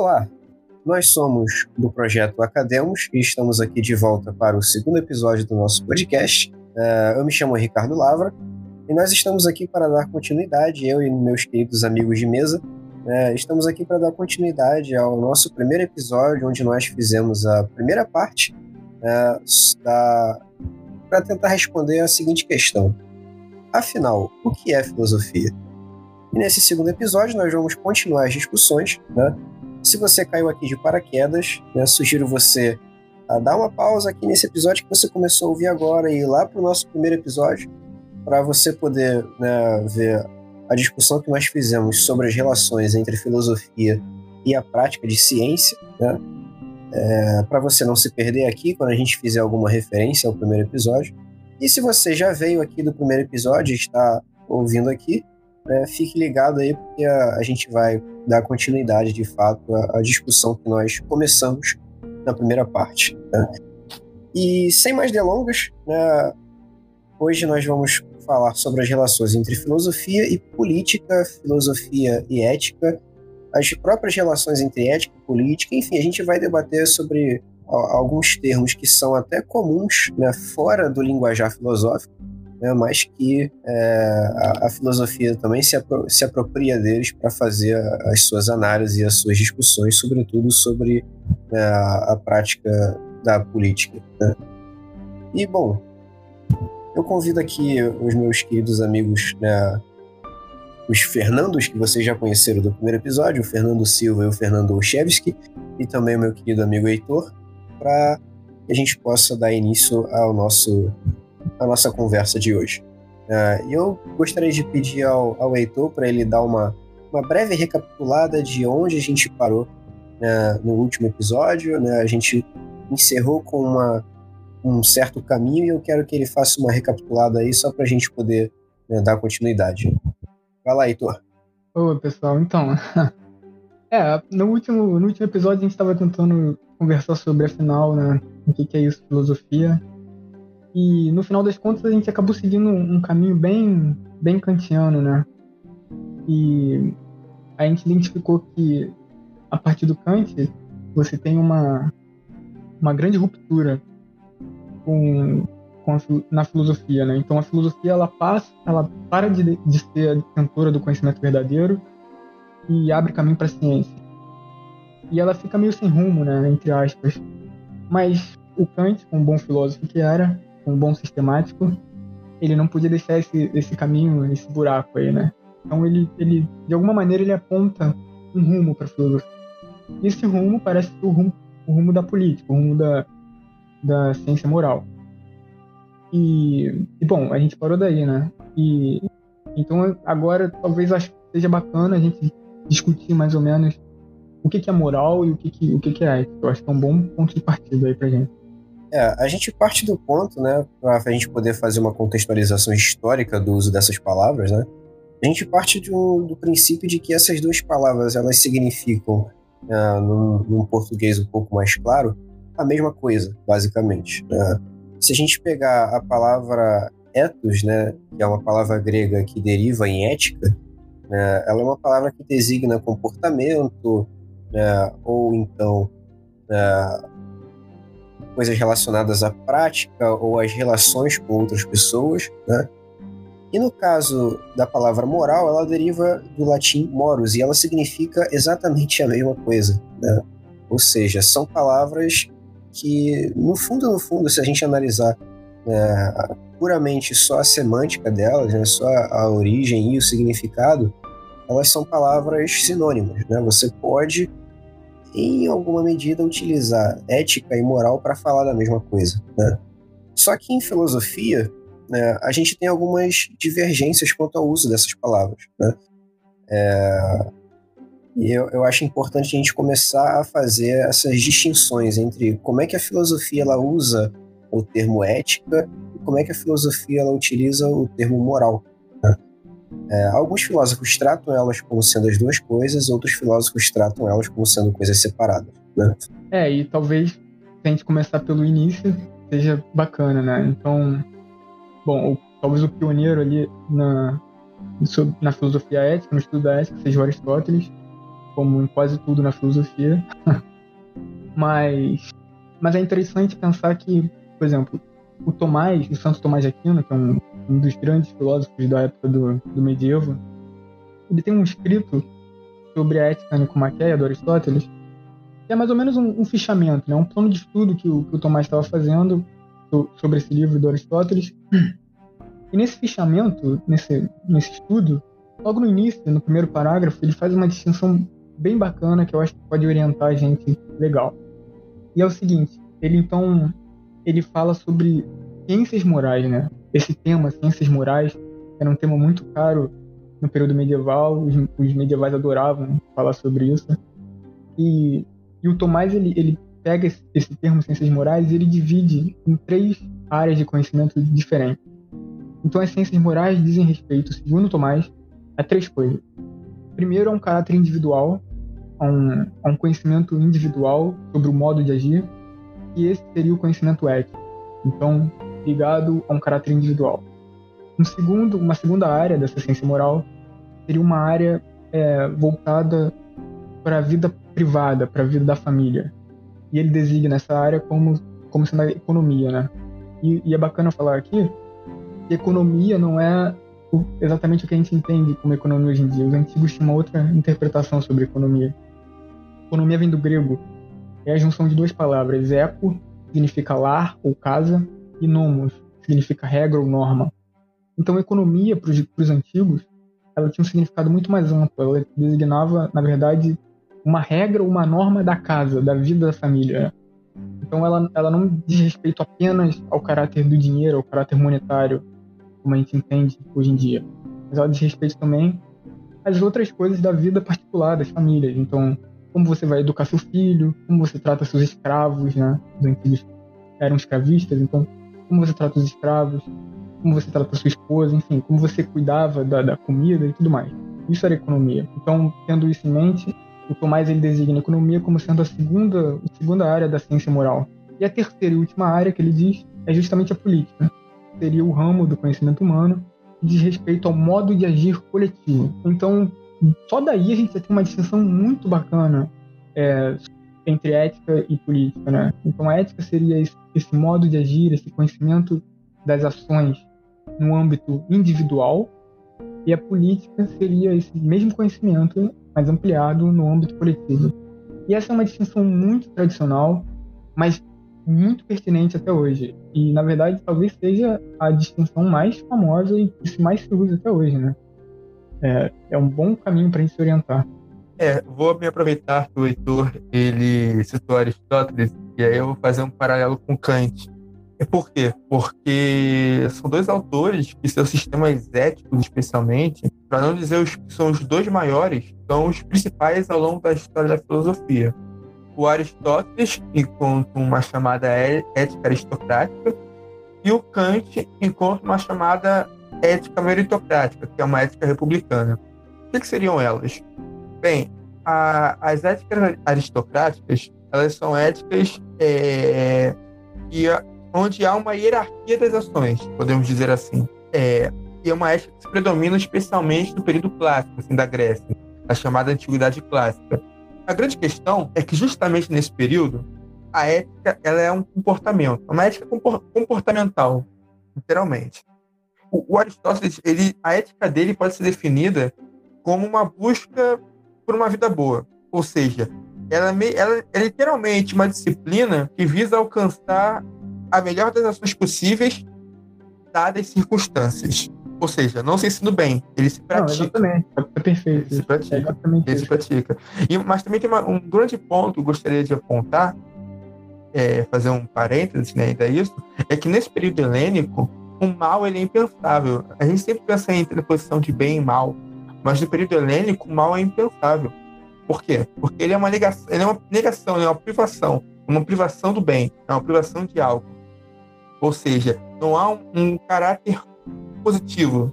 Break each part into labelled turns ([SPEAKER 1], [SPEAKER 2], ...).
[SPEAKER 1] Olá, nós somos do projeto Academos e estamos aqui de volta para o segundo episódio do nosso podcast. Uh, eu me chamo Ricardo Lavra e nós estamos aqui para dar continuidade, eu e meus queridos amigos de mesa, uh, estamos aqui para dar continuidade ao nosso primeiro episódio, onde nós fizemos a primeira parte uh, para tentar responder a seguinte questão: Afinal, o que é filosofia? E nesse segundo episódio nós vamos continuar as discussões. Né? Se você caiu aqui de paraquedas, né, sugiro você a dar uma pausa aqui nesse episódio que você começou a ouvir agora e ir lá para o nosso primeiro episódio para você poder né, ver a discussão que nós fizemos sobre as relações entre filosofia e a prática de ciência, né? É, para você não se perder aqui quando a gente fizer alguma referência ao primeiro episódio. E se você já veio aqui do primeiro episódio e está ouvindo aqui, né, fique ligado aí, porque a, a, gente vai dar continuidade de fato à, à, discussão que nós começamos na primeira parte. Né? E sem mais delongas, né, hoje nós vamos falar sobre as relações entre filosofia e política, filosofia e ética, as próprias relações entre ética e política, enfim, a gente vai debater sobre alguns termos que são até comuns né, fora do linguajar filosófico, né, mas que é, a, a, filosofia também se, apro se apropria deles para fazer as suas análises e as suas discussões, sobretudo sobre né, a, a, prática da política. Né. E, bom, eu convido aqui os meus queridos amigos, né, os Fernandos, que vocês já conheceram do primeiro episódio, o Fernando Silva e o Fernando Olszewski, e também o meu querido amigo Heitor, para que a gente possa dar início ao nosso a nossa conversa de hoje. Uh, eu gostaria de pedir ao, ao Heitor para ele dar uma, uma breve recapitulada de onde a gente parou uh, no último episódio. Né? A gente encerrou com uma, um certo caminho e eu quero que ele faça uma recapitulada aí só para a gente poder né, dar continuidade. Vai lá, Heitor.
[SPEAKER 2] Oi, pessoal. Então, é, no último, no último episódio a gente estava tentando conversar sobre, afinal, né, o que, que é isso, filosofia. E no final das contas a gente acabou seguindo um caminho bem, bem kantiano, né? E a gente identificou que a partir do Kant você tem uma, uma grande ruptura com, com a, na filosofia, né? Então a filosofia ela passa, ela para de, de ser a detentora do conhecimento verdadeiro e abre caminho para a ciência e ela fica meio sem rumo, né, entre aspas. Mas o Kant, um bom filósofo que era, um bom sistemático, ele não podia deixar esse, esse caminho, esse buraco aí, né? Então ele, ele, de alguma maneira, ele aponta um rumo para a filosofia. E esse rumo parece o rumo, o rumo da política, o rumo da, da ciência moral. E, e, bom, a gente parou daí, né? E então agora talvez acho que seja bacana a gente discutir mais ou menos o que, que é moral e o que, que, o que, que é ética. Eu acho que é um bom ponto de partida aí pra gente.
[SPEAKER 1] É, a gente parte do ponto, né, para a gente poder fazer uma contextualização histórica do uso dessas palavras, né? A gente parte do, do princípio de que essas duas palavras elas significam, uh, num, num, português um pouco mais claro, a mesma coisa, basicamente. Uh, se a gente pegar a palavra ethos, né, que é uma palavra grega que deriva em ética, né, ela é uma palavra que designa comportamento, né, ou então né, coisas relacionadas à prática ou às relações com outras pessoas, né? E no caso da palavra moral, ela deriva do latim morus e ela significa exatamente a mesma coisa, né? Ou seja, são palavras que, no fundo, no fundo, se a gente analisar né, puramente só a semântica delas, né, só a origem e o significado, elas são palavras sinônimas, né? Você pode em alguma medida, utilizar ética e moral para falar da mesma coisa. Né? Só que em filosofia, né, a gente tem algumas divergências quanto ao uso dessas palavras. Né? É, e eu, eu acho importante a gente começar a fazer essas distinções entre como é que a filosofia ela usa o termo ética e como é que a filosofia ela utiliza o termo moral. É, alguns filósofos tratam elas como sendo as duas coisas, outros filósofos tratam elas como sendo coisas separadas. Né?
[SPEAKER 2] É, e talvez se a gente começar pelo início seja bacana, né? Então, bom, o, talvez o pioneiro ali na, na filosofia ética, no estudo da ética, seja Aristóteles. como em quase tudo na filosofia. mas, mas é interessante pensar que, por exemplo, o Tomás, o Santo Tomás de Aquino, que é um, um dos grandes filósofos da época do, do medievo, ele tem um escrito sobre a ética nicomaqueia do Aristóteles, que é mais ou menos um, um fichamento, né? um plano de estudo que o, que o Tomás estava fazendo sobre esse livro do Aristóteles. E nesse fichamento, nesse, nesse estudo, logo no início, no primeiro parágrafo, ele faz uma distinção bem bacana que eu acho que pode orientar a gente legal. E é o seguinte, ele então ele fala sobre ciências morais, né? Esse tema, ciências morais, era um tema muito caro no período medieval, os, os medievais adoravam falar sobre isso. E, e o Tomás, ele, ele pega esse, esse termo ciências morais e ele divide em três áreas de conhecimento diferentes. Então, as ciências morais dizem respeito, segundo Tomás, a três coisas. Primeiro, a um caráter individual, a um, a um conhecimento individual sobre o modo de agir, e esse seria o conhecimento ético. Então, ligado a um caráter individual. Um segundo, uma segunda área dessa ciência moral seria uma área é, voltada para a vida privada, para a vida da família. E ele designa essa área como, como sendo a economia, né? E, e é bacana falar aqui que economia não é exatamente o que a gente entende como economia hoje em dia. Os antigos tinham uma outra interpretação sobre economia. Economia vem do grego. É a junção de duas palavras. Eco significa lar ou casa e nomos significa regra ou norma. Então, economia para os antigos, ela tinha um significado muito mais amplo. Ela designava, na verdade, uma regra ou uma norma da casa, da vida da família. Então, ela, ela não diz respeito apenas ao caráter do dinheiro, ao caráter monetário, como a gente entende hoje em dia. Mas ela diz respeito também às outras coisas da vida particular das famílias. Então, como você vai educar seu filho, como você trata seus escravos, né? Os antigos eram escravistas, então, como você trata os escravos, como você trata sua esposa, enfim, como você cuidava da, da comida e tudo mais. Isso era economia. Então, tendo isso em mente, o Tomás ele designa a economia como sendo a segunda, a segunda área da ciência moral. E a terceira e última área que ele diz é justamente a política seria o ramo do conhecimento humano que diz respeito ao modo de agir coletivo. Então, só daí a gente já tem uma distinção muito bacana é, entre ética e política, né? Então, a ética seria esse, esse modo de agir, esse conhecimento das ações no âmbito individual, e a política seria esse mesmo conhecimento, mas ampliado no âmbito coletivo. E essa é uma distinção muito tradicional, mas muito pertinente até hoje. E, na verdade, talvez seja a distinção mais famosa e que mais se usa até hoje, né? É, é um bom caminho para a gente se orientar.
[SPEAKER 3] É, vou me aproveitar que o Heitor ele citou Aristóteles e aí eu vou fazer um paralelo com Kant. E por quê? Porque são dois autores que seus sistemas éticos, especialmente, para não dizer os que são os dois maiores, são os principais ao longo da história da filosofia o Aristóteles encontra uma chamada ética aristocrática e o Kant encontra uma chamada ética meritocrática, que é uma ética republicana. O que, que seriam elas? Bem, a, as éticas aristocráticas elas são éticas é, que, onde há uma hierarquia das ações, podemos dizer assim. É, e é uma ética que se predomina especialmente no período clássico, assim, da Grécia, a chamada Antiguidade Clássica. A grande questão é que justamente nesse período, a ética ela é um comportamento, uma ética comportamental, literalmente. O, o Aristóteles, ele, a ética dele pode ser definida como uma busca por uma vida boa, ou seja, ela, ela é literalmente uma disciplina que visa alcançar a melhor das ações possíveis dadas circunstâncias. Ou seja, não se ensina bem, ele se pratica. Não,
[SPEAKER 2] exatamente, é perfeito.
[SPEAKER 3] Ele se pratica. É ele se pratica. E, mas também tem uma, um grande ponto que eu gostaria de apontar, é, fazer um parênteses né, ainda isso, é que nesse período helênico, o mal ele é impensável. A gente sempre pensa em posição de bem e mal, mas no período helênico, o mal é impensável. Por quê? Porque ele é uma negação, ele é uma negação, ele é uma privação, uma privação do bem, é uma privação de algo. Ou seja, não há um, um caráter positivo,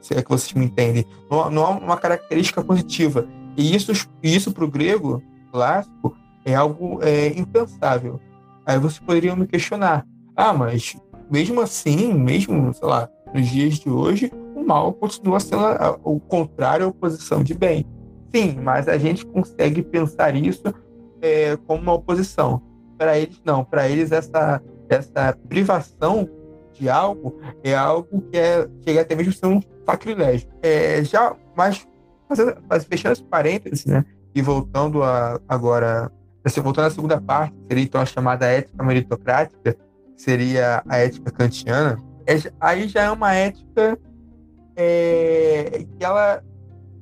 [SPEAKER 3] se é que vocês me entendem. Não, não há uma característica positiva. E isso, isso para o grego clássico é algo é, impensável. Aí vocês poderiam me questionar: ah, mas mesmo assim, mesmo, sei lá, nos dias de hoje, mal continua sendo o contrário à oposição de bem. Sim, mas a gente consegue pensar isso é, como uma oposição. Para eles, não. Para eles, essa, essa privação de algo é algo que é, chega até mesmo a ser um sacrilégio. É, já, mas, fazendo, fechando esse parênteses, né? E voltando a, agora, voltando à segunda parte, seria então a chamada ética meritocrática, seria a ética kantiana, é, aí já é uma ética é, que ela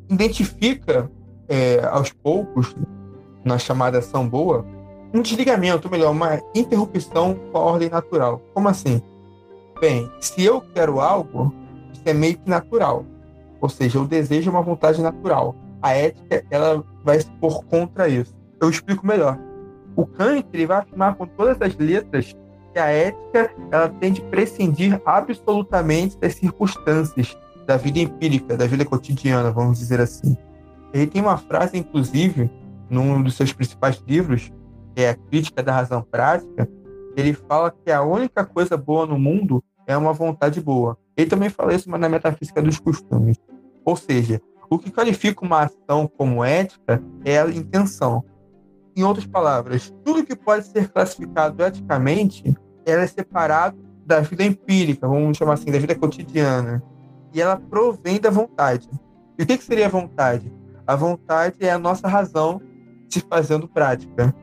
[SPEAKER 3] identifica é, aos poucos, na chamada ação boa, um desligamento, melhor, uma interrupção com a ordem natural. Como assim? Bem, se eu quero algo, isso é meio que natural. Ou seja, o desejo uma vontade natural. A ética, ela vai se pôr contra isso. Eu explico melhor. O Kant ele vai afirmar com todas as letras que a ética ela tem de prescindir absolutamente das circunstâncias da vida empírica, da vida cotidiana, vamos dizer assim. Ele tem uma frase, inclusive, num dos seus principais livros, que é a Crítica da Razão Prática, ele fala que a única coisa boa no mundo é uma vontade boa. Ele também fala isso na metafísica dos costumes. Ou seja, o que qualifica uma ação como ética é a intenção. Em outras palavras, tudo que pode ser classificado eticamente ela é separado da vida empírica, vamos chamar assim, da vida cotidiana. E ela provém da vontade. E o que, que seria a vontade? A vontade é a nossa razão se fazendo prática.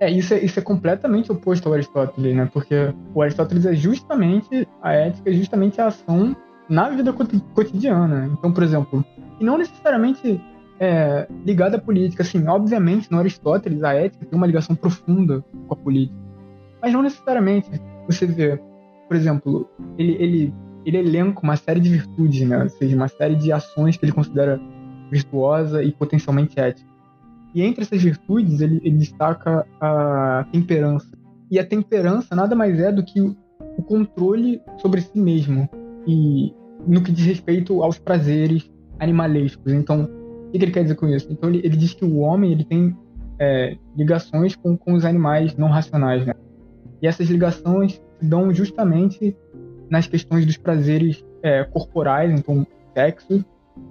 [SPEAKER 2] É, isso é, isso é completamente oposto ao Aristóteles, né? Porque o Aristóteles é justamente a ética, é justamente a ação na vida cotidiana. Então, por exemplo, e não necessariamente é, ligada à política. Assim, obviamente, no Aristóteles, a ética tem uma ligação profunda com a política. Mas não necessariamente. Você vê, por exemplo, ele, ele, ele elenca uma série de virtudes, né? Ou seja, uma série de ações que ele considera virtuosa e potencialmente ética. E entre essas virtudes, ele, ele destaca a temperança. E a temperança nada mais é do que o, controle sobre si mesmo. E no que diz respeito aos prazeres animalescos. Então, o que ele quer dizer com isso? Então, ele, ele diz que o homem ele tem é, ligações com, com os animais não racionais. Né? E essas ligações se dão justamente nas questões dos prazeres é, corporais, então, sexo,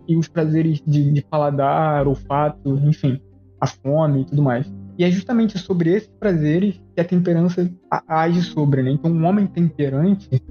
[SPEAKER 2] e os prazeres de, de paladar, olfato, enfim, a fome e tudo mais. E é justamente sobre esses prazeres que a temperança age sobre, né? Então, um homem temperante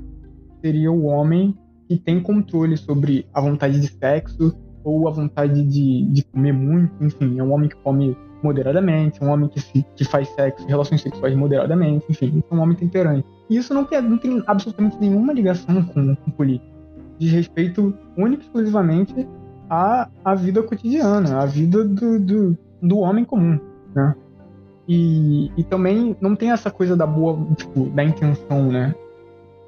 [SPEAKER 2] seria o homem que tem controle sobre a vontade de sexo ou a vontade de, de comer muito, enfim, é um homem que come moderadamente, um homem que, se, que faz sexo, relações sexuais moderadamente, enfim, é um homem temperante. E isso não não tem absolutamente nenhuma ligação com, com política. Diz respeito única e exclusivamente à, à vida cotidiana, à vida do, do, do homem comum, né? E, e também não tem essa coisa da boa, tipo, da intenção, né?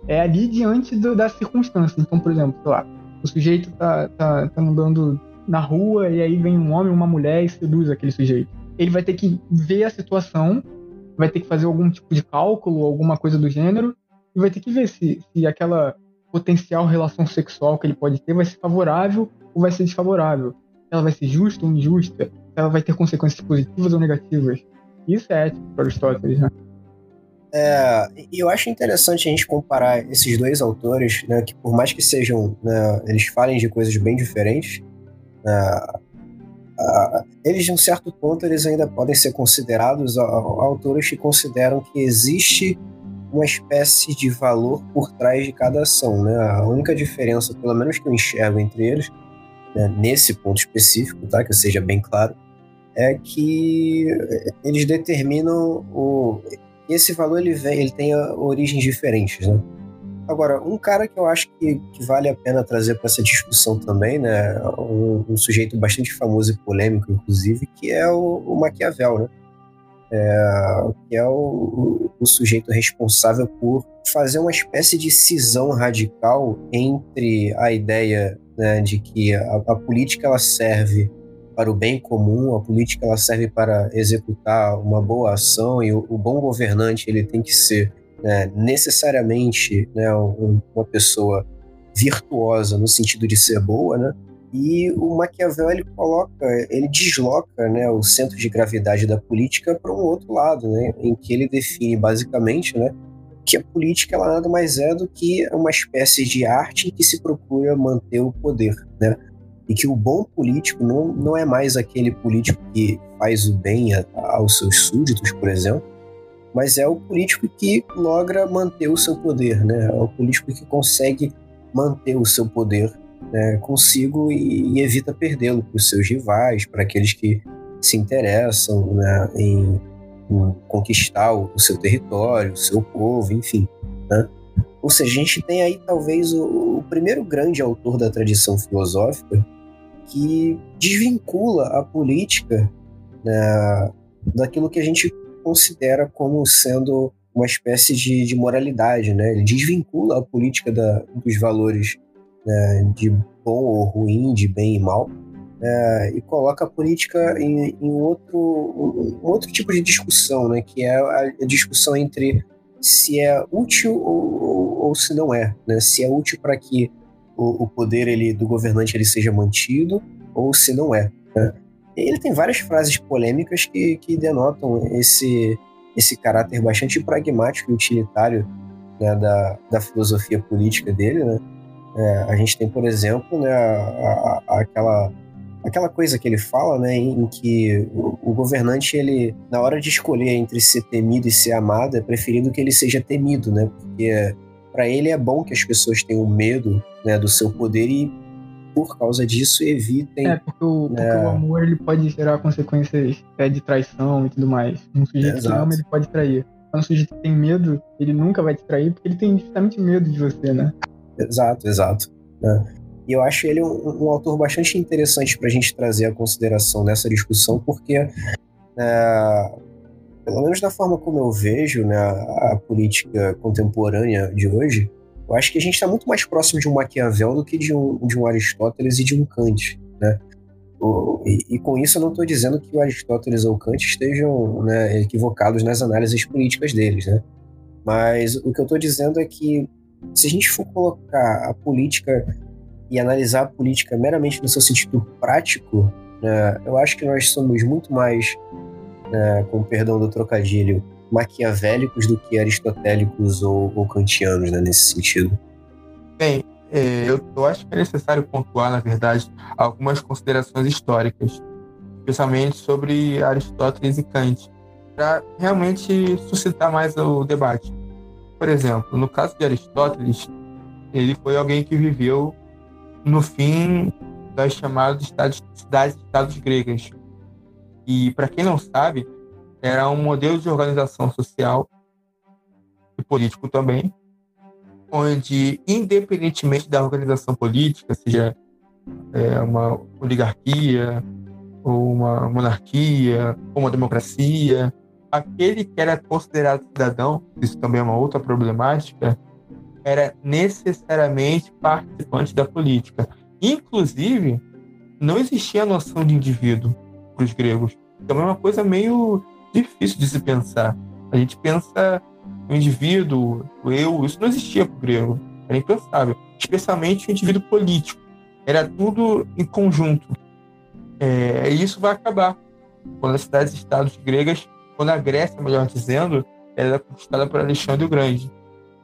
[SPEAKER 2] É ali diante do, das circunstâncias. Então, por exemplo, sei lá, o sujeito tá, tá, tá andando na rua e aí vem um homem, uma mulher e seduz aquele sujeito ele vai ter que ver a situação, vai ter que fazer algum tipo de cálculo, alguma coisa do gênero, e vai ter que ver se, se aquela potencial relação sexual que ele pode ter vai ser favorável ou vai ser desfavorável. Ela vai ser justa ou injusta, ela vai ter consequências positivas ou negativas. Isso é ético para Aristóteles, né?
[SPEAKER 1] É, eu acho interessante a gente comparar esses dois autores, né, que por mais que sejam, né, eles falem de coisas bem diferentes, né, eles, de um certo ponto, eles ainda podem ser considerados autores que consideram que existe uma espécie de valor por trás de cada ação. Né? A única diferença, pelo menos que eu enxergo entre eles, né, nesse ponto específico, tá? que seja bem claro, é que eles determinam o esse valor ele vem, ele tem origens diferentes, né? Agora, um cara que eu acho que, que vale a pena trazer para essa discussão também, né? Um, um, sujeito bastante famoso e polêmico, inclusive, que é o, o Maquiavel, né? É, que é o, o, sujeito responsável por fazer uma espécie de cisão radical entre a ideia né, de que a, a, política ela serve para o bem comum, a política ela serve para executar uma boa ação e o, o bom governante ele tem que ser né, necessariamente né, uma pessoa virtuosa no sentido de ser boa, né? E o Maquiavel ele coloca, ele desloca, né, o centro de gravidade da política para um outro lado, né, em que ele define basicamente, né, que a política ela nada mais é do que uma espécie de arte que se procura manter o poder, né? E que o bom político não, não é mais aquele político que faz o bem a, aos seus súditos, por exemplo, mas é o político que logra manter o seu poder, né? É o político que consegue manter o seu poder né, consigo e, e evita perdê-lo para os seus rivais, para aqueles que se interessam né, em, em, conquistar o, o, seu território, o seu povo, enfim. Né? Ou seja, a gente tem aí talvez o, o primeiro grande autor da tradição filosófica que desvincula a política né, daquilo que a gente considera como sendo uma espécie de, de moralidade, né? Ele desvincula a política da, dos valores né, de bom ou ruim, de bem e mal, é, e coloca a política em, em outro, um, outro tipo de discussão, né? Que é a, a discussão entre se é útil ou, ou, se não é, né? Se é útil para que o, o, poder ele, do governante ele seja mantido ou se não é. Né? Ele tem várias frases polêmicas que, que denotam esse, esse caráter bastante pragmático e utilitário né, da, da filosofia política dele. Né? É, a gente tem, por exemplo, né, a, a, aquela, aquela coisa que ele fala né, em, em que o, o, governante, ele, na hora de escolher entre ser temido e ser amado, é preferido que ele seja temido, né? porque para ele é bom que as pessoas tenham medo né, do seu poder e por causa disso evitem.
[SPEAKER 2] É, porque o, né... porque o amor ele pode gerar consequências é, de traição e tudo mais. Um sujeito Exato. que ama, ele pode trair. Mas um sujeito que tem medo, ele nunca vai te trair porque ele tem justamente medo de você, né?
[SPEAKER 1] Exato, exato. Né? E eu acho ele um, um autor bastante interessante para a gente trazer a consideração nessa discussão, porque, é, pelo menos da forma como eu vejo né, a política contemporânea de hoje, eu acho que a gente está muito mais próximo de um Maquiavel do que de um, de um Aristóteles e de um Kant, né? O, e, e, com isso eu não estou dizendo que o Aristóteles ou o Kant estejam né, equivocados nas análises políticas deles, né? Mas o que eu estou dizendo é que se a gente for colocar a política e analisar a política meramente no seu sentido prático, né, eu acho que nós somos muito mais, né, com perdão do trocadilho, maquiavélicos do que aristotélicos ou, ou kantianos, né, nesse sentido.
[SPEAKER 3] Bem, é, eu, eu, acho que é necessário pontuar, na verdade, algumas considerações históricas, especialmente sobre Aristóteles e Kant, para realmente suscitar mais o debate. Por exemplo, no caso de Aristóteles, ele foi alguém que viveu no fim das chamadas cidades-estados gregas. E, para quem não sabe, era um modelo de organização social e político também, onde, independentemente da organização política, seja é, uma oligarquia, ou uma monarquia, ou uma democracia, aquele que era considerado cidadão, isso também é uma outra problemática, era necessariamente participante da política. Inclusive, não existia a noção de indivíduo para os gregos. Também é uma coisa meio difícil de se pensar. A gente pensa o indivíduo, o eu, isso não existia para o grego. Era impensável. Especialmente o indivíduo político. Era tudo em conjunto. É, e isso vai acabar. Quando as cidades-estados gregas, quando a Grécia, melhor dizendo, era conquistada por Alexandre o Grande.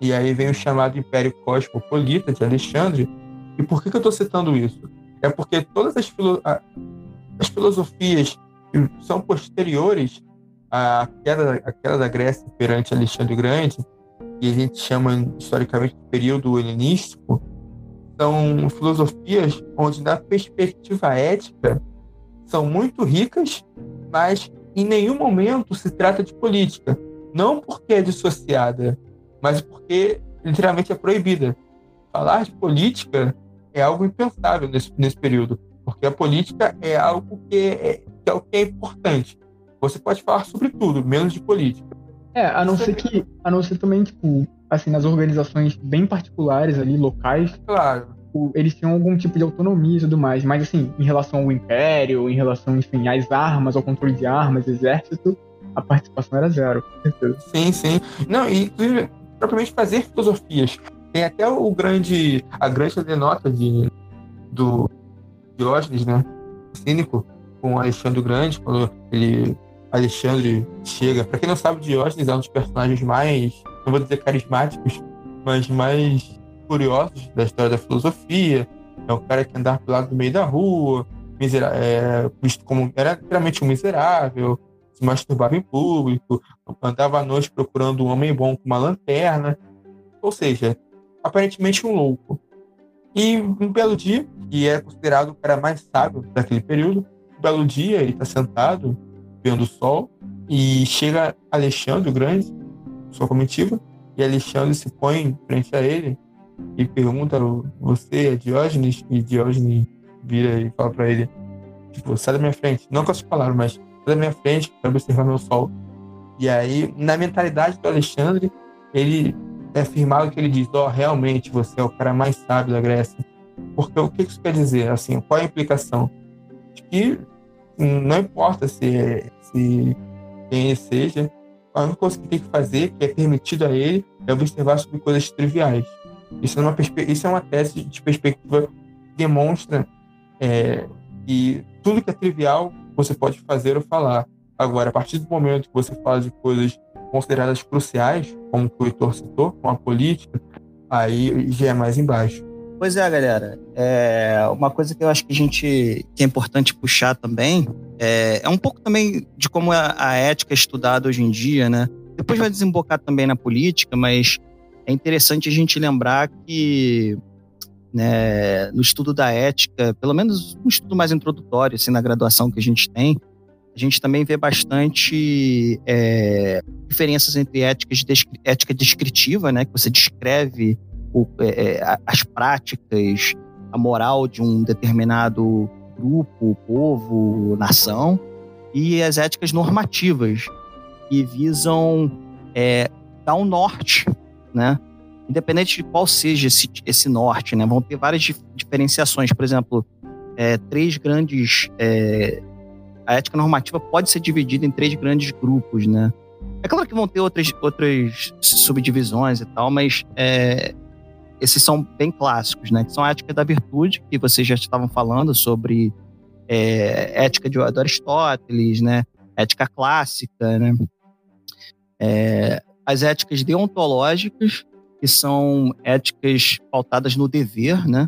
[SPEAKER 3] E aí vem o chamado Império Cosmopolita de Alexandre. E por que, que eu estou citando isso? É porque todas as, as filosofias que são posteriores a queda, a queda da Grécia perante Alexandre Grande, que a gente chama historicamente de período helenístico, são filosofias onde, na perspectiva ética, são muito ricas, mas em nenhum momento se trata de política. Não porque é dissociada, mas porque literalmente é proibida. Falar de política é algo impensável nesse, nesse período, porque a política é algo que é, que é o que é importante. Você pode falar sobre tudo, menos de política.
[SPEAKER 2] É, a não ser que, a não ser também, tipo, assim, nas organizações bem particulares ali, locais.
[SPEAKER 3] Claro.
[SPEAKER 2] eles tinham algum tipo de autonomia e tudo mais, mas assim, em relação ao império, em relação, enfim, às armas, ao controle de armas, exército, a participação era zero, com certeza.
[SPEAKER 3] Sim, sim. Não, e inclusive, propriamente fazer filosofias. Tem até o grande, a grande denota de, do Diógenes, né? Cínico, com Alexandre o Grande, quando ele Alexandre chega. Para quem não sabe, Diógenes é um dos personagens mais, não vou dizer carismáticos, mas mais curiosos da história da filosofia. é um cara que andava pelo lado do meio da rua, misera é, visto como era realmente um miserável, se masturbava em público, andava à noite procurando um homem bom com uma lanterna, ou seja, aparentemente um louco. E um belo dia, que é considerado o cara mais sábio daquele período, um belo dia ele está sentado, vendo o sol, e chega Alexandre o Grande, sua comitiva, e Alexandre se põe frente a ele e pergunta: Você é Diógenes? E Diógenes vira e fala para ele: Tipo, sai da minha frente. Não com as palavras, mas sai da minha frente para observar meu sol. E aí, na mentalidade do Alexandre, ele é afirmado que ele diz: Ó, oh, realmente você é o cara mais sábio da Grécia. Porque o que isso quer dizer? Assim, qual é a implicação? De que não importa se, se quem ele seja, a única coisa que tem que fazer, que é permitido a ele, é observar sobre coisas triviais. Isso é uma, isso é uma tese de perspectiva que demonstra é, que tudo que é trivial você pode fazer ou falar. Agora, a partir do momento que você fala de coisas consideradas cruciais, como o Heitor citou, com a política, aí já é mais embaixo.
[SPEAKER 4] Pois é, galera. É uma coisa que eu acho que a gente que é importante puxar também é, é um pouco também de como a, a, ética é estudada hoje em dia, né? Depois vai desembocar também na política, mas é interessante a gente lembrar que né, no estudo da ética, pelo menos um estudo mais introdutório, assim, na graduação que a gente tem, gente também vê bastante é, diferenças entre éticas, ética descritiva, né, que você descreve o, é, é as práticas, a moral de um determinado grupo, povo, nação, e as éticas normativas, que visam é, dar um norte né? Independente de qual seja esse, esse norte, né? Vão ter várias dif diferenciações. Por exemplo, é, três grandes. É, a ética normativa pode ser dividida em três grandes grupos, né? É claro que vão ter outras, outras subdivisões e tal, mas é, esses são bem clássicos, né? Que são a ética da virtude, que vocês já estavam falando sobre é, ética de, Aristóteles, né? Ética clássica, né? É, as éticas deontológicas, que são éticas pautadas no dever, né?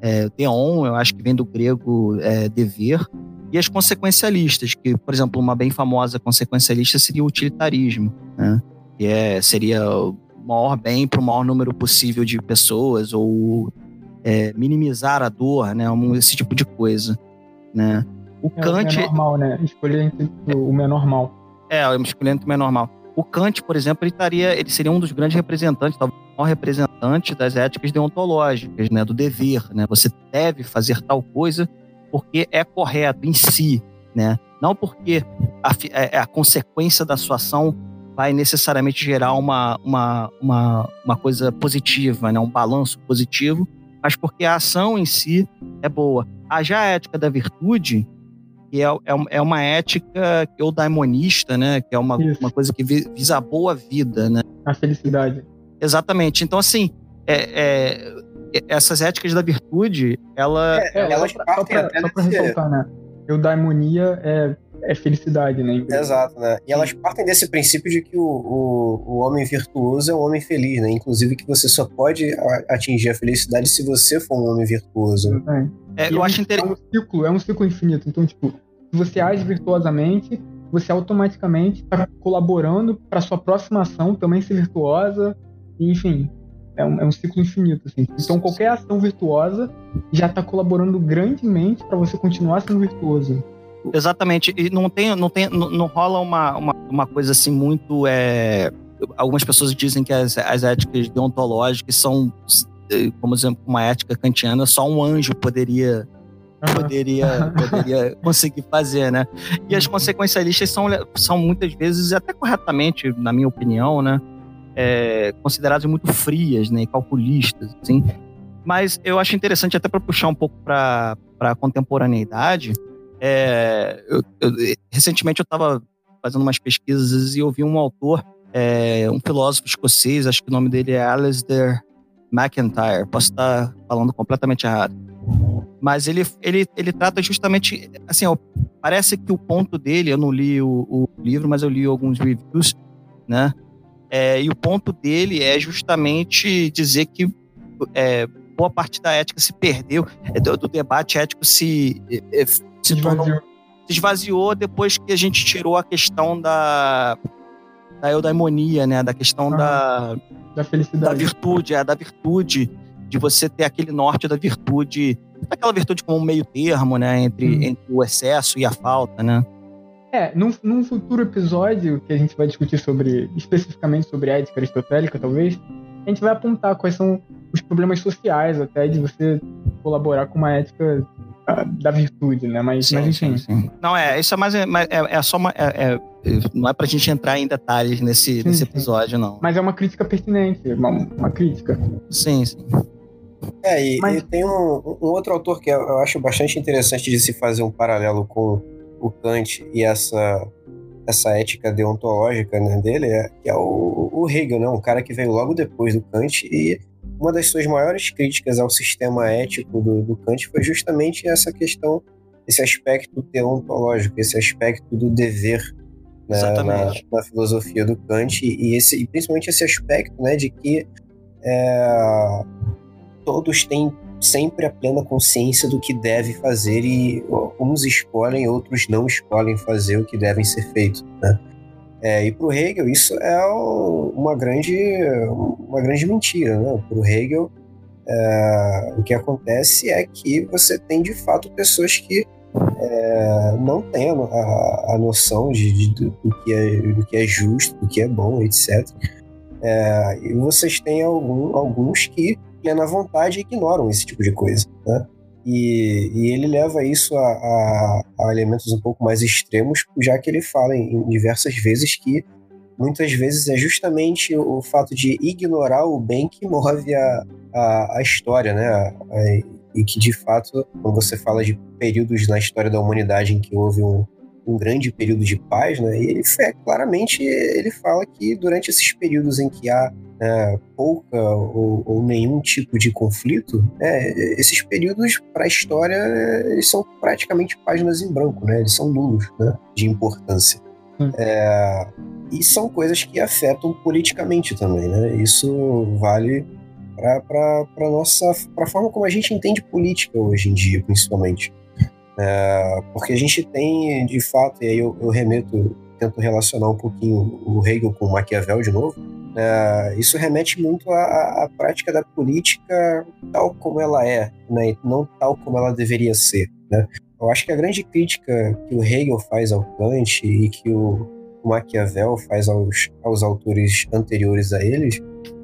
[SPEAKER 4] É, deon, eu acho que vem do grego é, dever, e as consequencialistas, que, por exemplo, uma bem famosa consequencialista seria o utilitarismo, né? que é, seria o maior bem para o maior número possível de pessoas, ou é, minimizar a dor, né? esse tipo de coisa. Né?
[SPEAKER 2] O é, Kant. O menor mal, né? Escolher entre o menor mal.
[SPEAKER 4] É, escolher entre o menor mal. O Kant, por exemplo, ele, estaria, ele seria um dos grandes representantes, talvez o maior representante das éticas deontológicas, né, do dever. Né? Você deve fazer tal coisa porque é correto em si, né? não porque a, é, é a consequência da sua ação vai necessariamente gerar uma, uma, uma, uma coisa positiva, né? um balanço positivo, mas porque a ação em si é boa. A já a ética da virtude, que é, é, é uma ética eudaimonista, né? Que é uma, uma coisa que visa a boa vida, né?
[SPEAKER 2] A felicidade.
[SPEAKER 4] Exatamente. Então, assim, é, é, essas éticas da virtude, ela...
[SPEAKER 2] É, é elas só partem só pra, só pra ressaltar, né? Eudaimonia é, é felicidade, né?
[SPEAKER 1] Exato, né? E elas partem desse princípio de que o, o, o homem virtuoso é um homem feliz, né? Inclusive que você só pode atingir a felicidade se você for um homem virtuoso.
[SPEAKER 2] É, eu é acho interessante. É um ciclo, é um ciclo infinito. Então, tipo, se você age virtuosamente, você automaticamente está colaborando para sua próxima ação também ser virtuosa. Enfim, é um, é um ciclo infinito. Assim. Então, qualquer ação virtuosa já está colaborando grandemente para você continuar sendo virtuoso.
[SPEAKER 4] Exatamente. E não tem, não tem, não, não rola uma, uma, uma, coisa assim muito. É... Algumas pessoas dizem que as, as éticas deontológicas são como exemplo, uma ética kantiana, só um anjo poderia poderia, poderia conseguir fazer, né? E as consequencialistas são, são muitas vezes, até corretamente, na minha opinião, né? É, consideradas muito frias, né? Calculistas, assim. Mas eu acho interessante, até para puxar um pouco para a contemporaneidade, é, eu, eu, recentemente eu estava fazendo umas pesquisas e ouvi um autor, é, um filósofo escocês, acho que o nome dele é Alasdair McIntyre, posso estar falando completamente errado. Mas ele, ele, ele trata justamente, assim, ó, parece que o ponto dele, eu não li o, o livro, mas eu li alguns reviews, né? É, e o ponto dele é justamente dizer que é, boa parte da ética se perdeu, é, do, do debate ético se, é, se, tornou, se esvaziou depois que a gente tirou a questão da, da eudaimonia, né? Da questão ah, da,
[SPEAKER 2] da felicidade.
[SPEAKER 4] Da virtude, é, da virtude, de você ter aquele norte da virtude, aquela virtude como um meio termo, né? Entre, hum. entre o excesso e a falta, né?
[SPEAKER 2] É, num, num futuro episódio que a gente vai discutir sobre, especificamente sobre a ética aristotélica, talvez, a gente vai apontar quais são os problemas sociais até de você colaborar com uma ética ah, da virtude, né? Mas, sim, mas enfim. Sim, sim.
[SPEAKER 4] Não, é, isso é mais. É, é, é só uma. É, é, não é pra gente entrar em detalhes nesse, sim, nesse episódio, não.
[SPEAKER 2] Mas é uma crítica pertinente, uma, uma crítica.
[SPEAKER 4] Sim, sim.
[SPEAKER 1] É, e, mas... e tem um, um, outro autor que eu acho bastante interessante de se fazer um paralelo com o Kant e essa essa ética deontológica né, dele, é, que é o, o Hegel, né, um cara que veio logo depois do Kant e uma das suas maiores críticas ao sistema ético do, do Kant foi justamente essa questão, esse aspecto deontológico, esse aspecto do dever né, na, na, filosofia do Kant e, esse, e principalmente esse aspecto né, de que é, todos têm sempre a plena consciência do que deve fazer e uns escolhem, outros não escolhem fazer o que devem ser feito. Né? É, e para o Hegel isso é uma grande, uma grande mentira. Né? Para o Hegel, é, o que acontece é que você tem de fato pessoas que é, não têm a, a noção de, de, do, que é, do que é justo, do que é bom, etc. É, e vocês têm algum, alguns que plena vontade e ignoram esse tipo de coisa, né? E, e ele leva isso a, a, a, elementos um pouco mais extremos, já que ele fala em, em diversas vezes que muitas vezes é justamente o, fato de ignorar o bem que move a, a, a história, né? e que de fato, quando você fala de períodos na história da humanidade em que houve um, um grande período de paz, né? E ele claramente ele fala que durante esses períodos em que há né, pouca ou, ou, nenhum tipo de conflito, né, esses períodos para a história eles são praticamente páginas em branco, né, eles são nulos né, de importância. Hum. É, e são coisas que afetam politicamente também, né? Isso vale para a nossa para a forma como a gente entende política hoje em dia, principalmente. É, porque a gente tem, de fato, e aí eu, eu remeto, tento relacionar um pouquinho o Hegel com o Maquiavel de novo, é, isso remete muito à, à, prática da política tal como ela é, né, não tal como ela deveria ser. Né? Eu acho que a grande crítica que o Hegel faz ao Kant e que o Maquiavel faz aos, aos autores anteriores a eles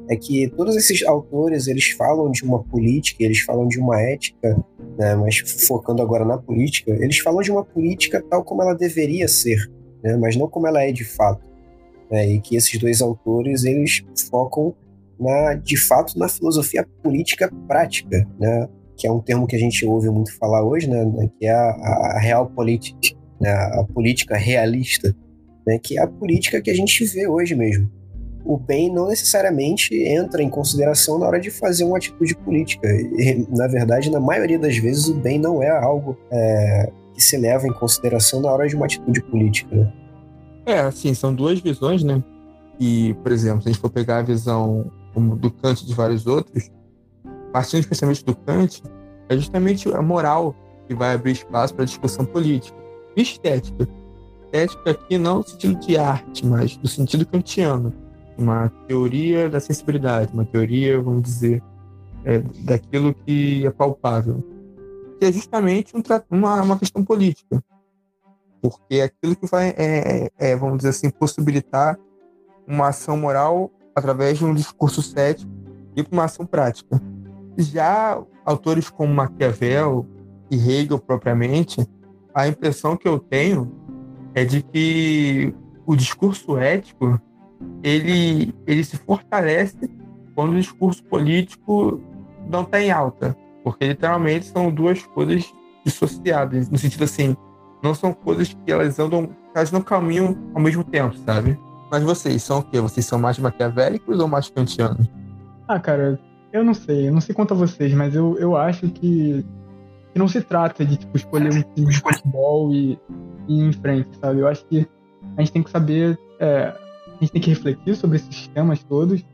[SPEAKER 1] é que todos esses autores eles falam de uma política, eles falam de uma ética, né, mas focando agora na política, eles falam de uma política tal como ela deveria ser, né, mas não como ela é de fato né, e que esses dois autores eles focam na, de fato na filosofia política prática, né, que é um termo que a gente ouve muito falar hoje, né, né que é a, a realpolitik, né, a política realista, né, que é a política que a gente vê hoje mesmo. O bem não necessariamente entra em consideração na hora de fazer uma atitude política. E, na verdade, na maioria das vezes, o bem não é algo é, que se leva em consideração na hora de uma atitude política. Né?
[SPEAKER 3] É, assim, são duas visões, né? E, por exemplo, se a gente for pegar a visão do Kant e de vários outros, partindo especialmente do Kant, é justamente a moral que vai abrir espaço para discussão política. E estética. Estética aqui não no sentido de arte, mas no sentido kantiano. Uma teoria da sensibilidade, uma teoria, vamos dizer, é, daquilo que é palpável. Que é justamente um, uma, uma questão política porque é aquilo que vai, é, é, vamos dizer assim, possibilitar uma ação moral através de um discurso cético e uma ação prática. Já autores como Maquiavel e Hegel propriamente, a impressão que eu tenho é de que o discurso ético ele, ele se fortalece quando o discurso político não está em alta, porque literalmente são duas coisas dissociadas, no sentido assim, não são coisas que elas andam, elas não caminham ao mesmo tempo, sabe? Mas vocês são o quê? Vocês são mais maquiavélicos ou mais kantianos?
[SPEAKER 2] Ah, cara, eu não sei. Eu não sei quanto a vocês, mas eu, eu acho que, que não se trata de tipo, escolher um time de futebol e, e ir em frente, sabe? Eu acho que a gente tem que saber. É, a gente tem que refletir sobre esses temas todos,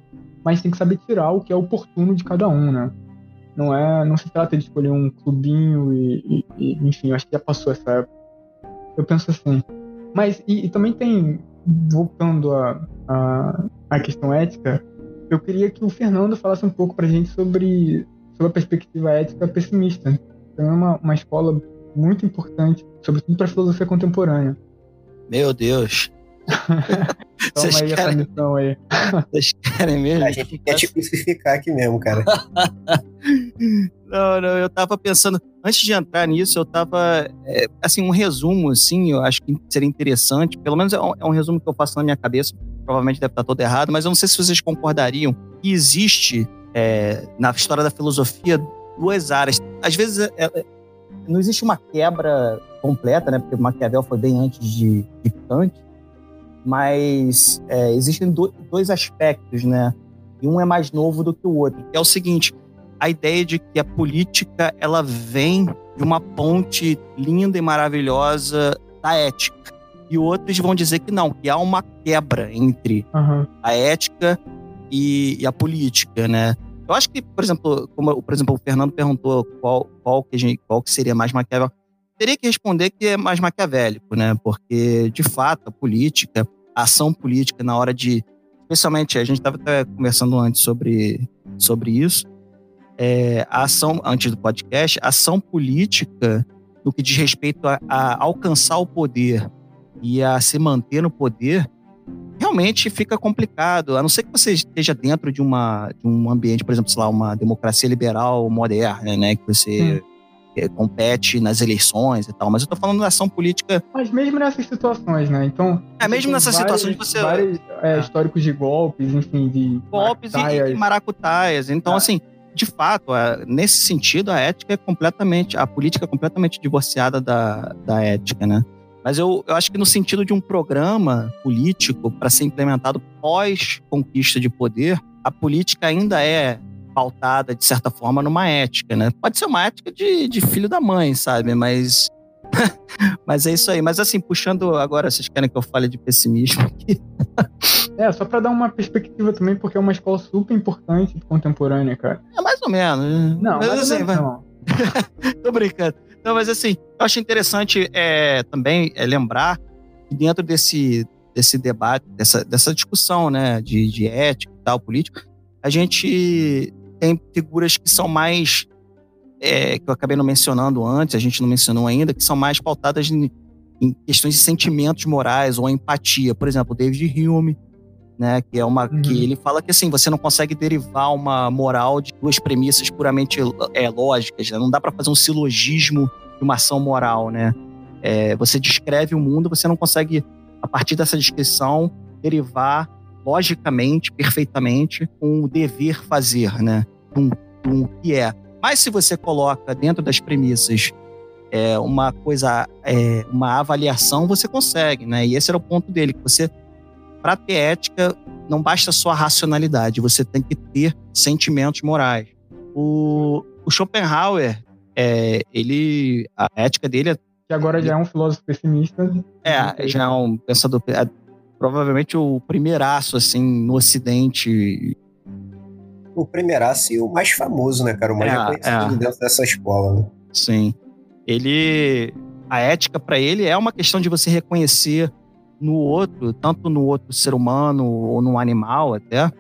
[SPEAKER 2] mas tem que saber tirar o que é oportuno de cada um, né? Não é, não se trata de escolher um clubinho e, e, e enfim, acho que já passou essa época. Eu penso assim. Mas e, e também tem, voltando à a, a, a, questão ética, eu queria que o Fernando falasse um pouco pra gente sobre, sobre a perspectiva ética pessimista. Então é uma, uma escola muito importante, sobretudo para a filosofia contemporânea.
[SPEAKER 4] Meu Deus.
[SPEAKER 2] Toma Vocês aí querem... a aí.
[SPEAKER 4] Vocês querem mesmo?
[SPEAKER 1] A gente quer te crucificar aqui mesmo, cara.
[SPEAKER 4] não, não, eu tava pensando, antes de entrar nisso, eu tava, é, assim, um resumo, assim, eu acho que seria interessante, pelo menos é um, é um, resumo que eu faço na minha cabeça, provavelmente deve estar todo errado, mas eu não sei se vocês concordariam que existe, é, na história da filosofia, duas áreas. Às vezes, é, é não existe uma quebra completa, né, porque Maquiavel foi bem antes de, de Kant, mas é, existem do, dois aspectos, né? E um é mais novo do que o outro. É o seguinte: a ideia de que a política ela vem de uma ponte linda e maravilhosa da ética. E outros vão dizer que não, que há uma quebra entre uhum. a ética e, e, a política, né? Eu acho que, por exemplo, como por exemplo, o Fernando perguntou qual, qual, que, gente, qual que seria mais Maquiavel, teria que responder que é mais maquiavélico, né? Porque, de fato, a política, a ação política na hora de. Especialmente, a gente estava até conversando antes sobre, sobre isso. É, a ação, antes do podcast, a ação política, no que diz respeito a, a alcançar o poder e a se manter no poder, realmente fica complicado. A não ser que você esteja dentro de, uma, de um ambiente, por exemplo, sei lá, uma democracia liberal moderna, né? Que você. Hum compete nas eleições e tal, mas eu tô falando da ação política.
[SPEAKER 2] Mas mesmo nessas situações, né? Então.
[SPEAKER 4] É, mesmo nessas várias, situações você.
[SPEAKER 2] Vários é, é. históricos de golpes, enfim, de.
[SPEAKER 4] Golpes maracutaias. e, maracutaias. Então, é. assim, de fato, nesse sentido, a ética é completamente. A política é completamente divorciada da, da ética, né? Mas eu, eu acho que no sentido de um programa político para ser implementado pós-conquista de poder, a política ainda é pautada, de certa forma, numa ética, né? Pode ser uma ética de, de filho da mãe, sabe? Mas. Mas é isso aí. Mas assim, puxando agora, vocês querem que eu fale de pessimismo aqui?
[SPEAKER 2] É, só para dar uma perspectiva também, porque é uma escola super importante contemporânea, cara.
[SPEAKER 4] É mais ou menos.
[SPEAKER 2] Não, mas assim, vai... não.
[SPEAKER 4] Tô brincando. Não, mas assim, eu acho interessante é, também é, lembrar que dentro desse, desse debate, dessa, dessa discussão, né, de, de ética e tal, político, a gente tem figuras que são mais. É, que eu acabei não mencionando antes, a gente não mencionou ainda, que são mais pautadas em, em questões de sentimentos morais ou empatia. Por exemplo, David Hume, né, que é uma uhum. que ele fala que assim você não consegue derivar uma moral de duas premissas puramente é, lógicas, né? não dá para fazer um silogismo de uma ação moral, né? É, você descreve o mundo, você não consegue a partir dessa descrição derivar logicamente, perfeitamente, com o dever fazer, né? Um, um que é. Mas se você coloca dentro das premissas é, uma coisa, é, uma avaliação, você consegue, né? E esse era o ponto dele, que você, para ter ética, não basta só a racionalidade, você tem que ter sentimentos morais. O, o Schopenhauer, é, ele, a ética dele é
[SPEAKER 2] que agora já é um filósofo pessimista.
[SPEAKER 4] É, já é um pensador provavelmente o primeiraço, assim, no Ocidente.
[SPEAKER 1] O primeiraço e o mais famoso, né, cara? O mais é, reconhecido é. dentro dessa escola, né?
[SPEAKER 4] Sim. Ele. A ética para ele é uma questão de você reconhecer no outro, tanto no outro ser humano ou no animal até,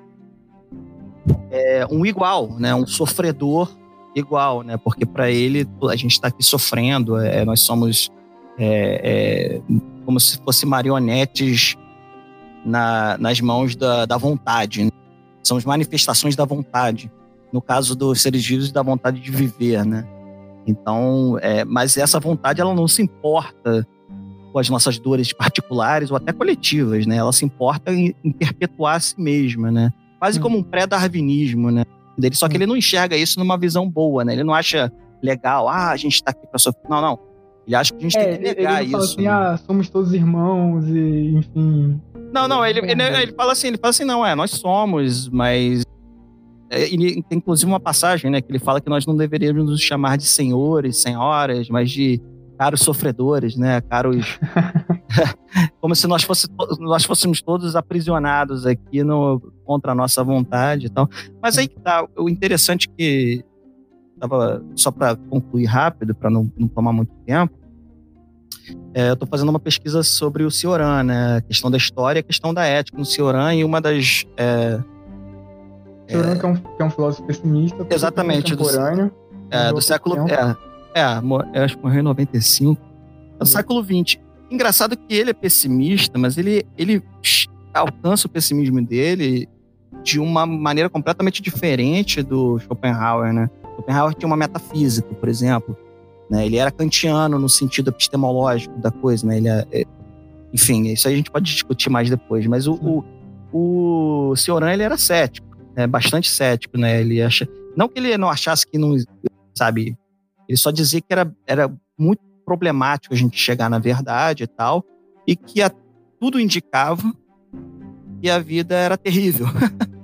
[SPEAKER 4] é um igual, né? Um sofredor igual, né? Porque para ele a gente está aqui sofrendo, é, nós somos é, é, como se fossem marionetes na, nas mãos da, da vontade. Né? São as manifestações da vontade. No caso dos seres vivos, da vontade de viver, né? Então, é, mas essa vontade ela não se importa com as nossas dores particulares ou até coletivas, né? Ela se importa em, em perpetuar a si mesma, né? Quase hum. como um pré-darwinismo, né? Dele, só que hum. ele não enxerga isso numa visão boa, né? Ele não acha legal, ah, a gente está aqui para sofrer. Não, não. Ele acha que a gente é, tem que negar
[SPEAKER 2] ele
[SPEAKER 4] isso.
[SPEAKER 2] Fala assim, né? ah, somos todos irmãos e, enfim.
[SPEAKER 4] Não, não, ele, ele, ele fala assim, ele fala assim, não, é, nós somos, mas é, tem inclusive uma passagem, né, que ele fala que nós não deveríamos nos chamar de senhores, senhoras, mas de caros sofredores, né, caros... como se nós, fosse, nós fôssemos todos aprisionados aqui no, contra a nossa vontade e tal. Mas aí que tá, o interessante é que tava só para concluir rápido, para não, não, tomar muito tempo. É, eu estou fazendo uma pesquisa sobre o Cioran, né? A questão da história, a questão da ética no Cioran e uma das é,
[SPEAKER 2] Cioran, é, que, é um, que é um filósofo pessimista,
[SPEAKER 4] exatamente, contemporâneo. Do, é, do século. É, é, acho que morreu em 95. É do século XX. Engraçado que ele é pessimista, mas ele, ele alcança o pessimismo dele de uma maneira completamente diferente do Schopenhauer, né? Schopenhauer tinha uma metafísica, por exemplo. Né? Ele era kantiano no sentido epistemológico da coisa, né? Ele é, é, enfim, isso aí a gente pode discutir mais depois. Mas o, o, o Cioran, ele era cético, né? bastante cético, né? Ele acha... Não que ele não achasse que não... Sabe? Ele só dizia que era, era muito problemático a gente chegar na verdade e tal, e que a, tudo indicava que a vida era terrível.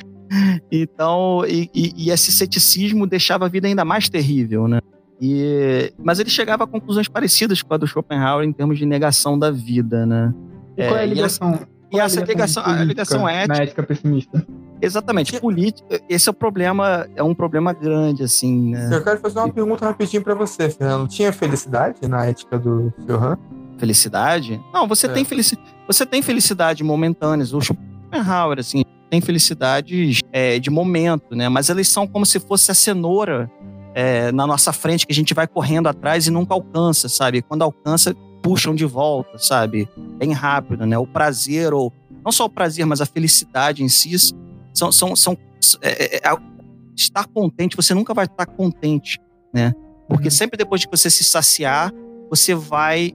[SPEAKER 4] então, e, e, e, esse ceticismo deixava a vida ainda mais terrível, né? E, mas ele chegava a conclusões parecidas com a do Schopenhauer em termos de negação da vida, né?
[SPEAKER 2] E qual é a ligação?
[SPEAKER 4] E, essa, e essa ligação, a ligação ética,
[SPEAKER 2] na ética pessimista.
[SPEAKER 4] Exatamente. Política, esse é o problema, é um problema grande, assim. Né?
[SPEAKER 3] Eu quero fazer uma pergunta rapidinho para você, Fernando. Tinha felicidade na ética do Johan?
[SPEAKER 4] Felicidade? Não, você é. tem felicidade. Você tem felicidade momentâneas. O Schopenhauer, assim, tem felicidades é, de momento, né? Mas elas são como se fosse a cenoura é, na nossa frente que a gente vai correndo atrás e nunca alcança, sabe? Quando alcança, puxam de volta, sabe? Bem rápido, né? O prazer, ou não só o prazer, mas a felicidade em si, são. são, são é, é, é estar contente, você nunca vai estar contente, né? Porque uhum. sempre depois de você se saciar, você vai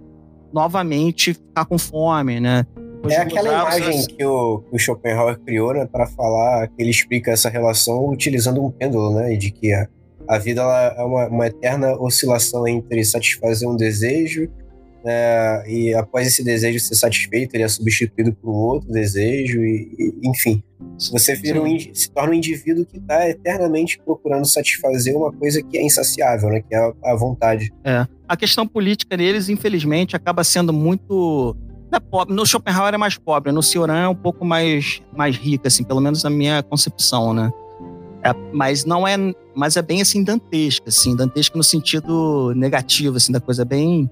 [SPEAKER 4] novamente ficar com fome, né?
[SPEAKER 1] é aquela imagem você... que, o, que o Schopenhauer criou, né, para falar que ele explica essa relação utilizando um pêndulo, né, de que a, a vida ela é uma, uma eterna oscilação entre satisfazer um desejo é, e após esse desejo ser satisfeito, ele é substituído por um outro desejo, e, e enfim. Você vira um, se torna um indivíduo que está eternamente procurando satisfazer uma coisa que é insaciável, né? que é a, a vontade.
[SPEAKER 4] É. A questão política deles, infelizmente, acaba sendo muito. É pobre. No Schopenhauer é mais pobre, no Cioran é um pouco mais, mais rica, assim, pelo menos na minha concepção, né? É, mas não é, mas é bem assim dantesca, assim, dantesca no sentido negativo, assim, da coisa bem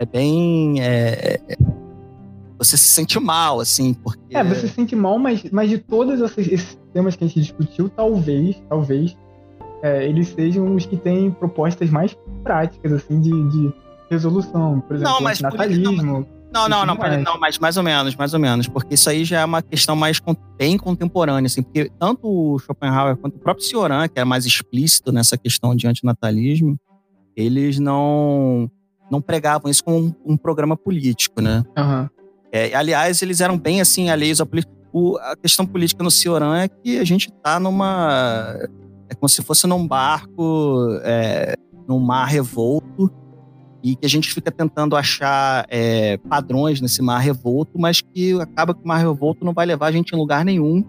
[SPEAKER 4] é bem. É, é, você se sente mal, assim, porque.
[SPEAKER 2] É, você se sente mal, mas, mas de todos esses, esses temas que a gente discutiu, talvez, talvez, é, eles sejam os que têm propostas mais práticas, assim, de, de resolução. Por exemplo, não, mas natalismo.
[SPEAKER 4] Não, não, não, não, não, mas mais ou menos, mais ou menos, porque isso aí já é uma questão mais bem contemporânea, assim, porque tanto o Schopenhauer quanto o próprio Cioran, que é mais explícito nessa questão de antinatalismo, eles não não pregavam isso como um, um programa político, né?
[SPEAKER 2] Uhum.
[SPEAKER 4] É, aliás, eles eram bem assim alheios à política. a questão política no Cioran é que a gente está numa. É como se fosse num barco, é, num mar revolto, e que a gente fica tentando achar é, padrões nesse mar revolto, mas que acaba que o mar revolto não vai levar a gente em lugar nenhum.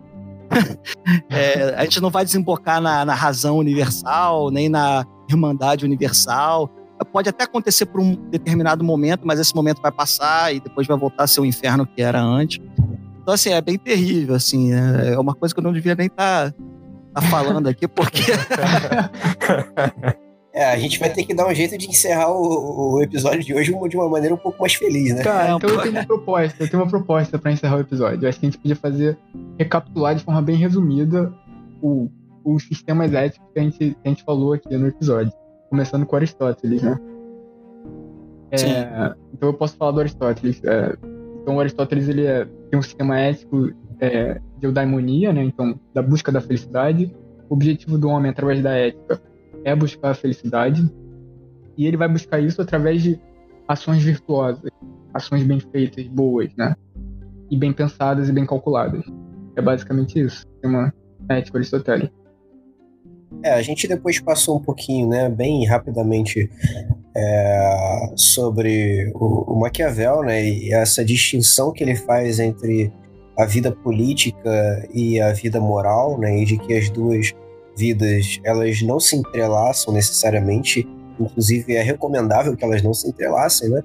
[SPEAKER 4] é, a gente não vai desembocar na, na razão universal, nem na irmandade universal pode até acontecer por um determinado momento, mas esse momento vai passar e depois vai voltar a ser o inferno que era antes. Então, assim, é bem terrível, assim. É uma coisa que eu não devia nem estar tá, tá falando aqui, porque...
[SPEAKER 1] É, a gente vai ter que dar um jeito de encerrar o, o, episódio de hoje de uma maneira um pouco mais feliz, né?
[SPEAKER 2] Cara, então eu tenho uma proposta, eu tenho uma proposta para encerrar o episódio. Eu acho que a gente podia fazer, recapitular de forma bem resumida o, os sistemas éticos que a gente, que a gente falou aqui no episódio começando com Aristóteles, né? É, então eu posso falar do Aristóteles. É, então o Aristóteles ele é, tem um sistema ético é, de eudaimonia, né? Então da busca da felicidade. O objetivo do homem através da ética é buscar a felicidade e ele vai buscar isso através de ações virtuosas, ações bem feitas, boas, né? E bem pensadas e bem calculadas. É basicamente isso. Uma ética aristotélica.
[SPEAKER 1] É, a gente depois passou um pouquinho, né, bem rapidamente é, sobre o, o, Maquiavel, né, e essa distinção que ele faz entre a vida política e a vida moral, né, e de que as duas vidas elas não se entrelaçam necessariamente, inclusive é recomendável que elas não se entrelacem, né?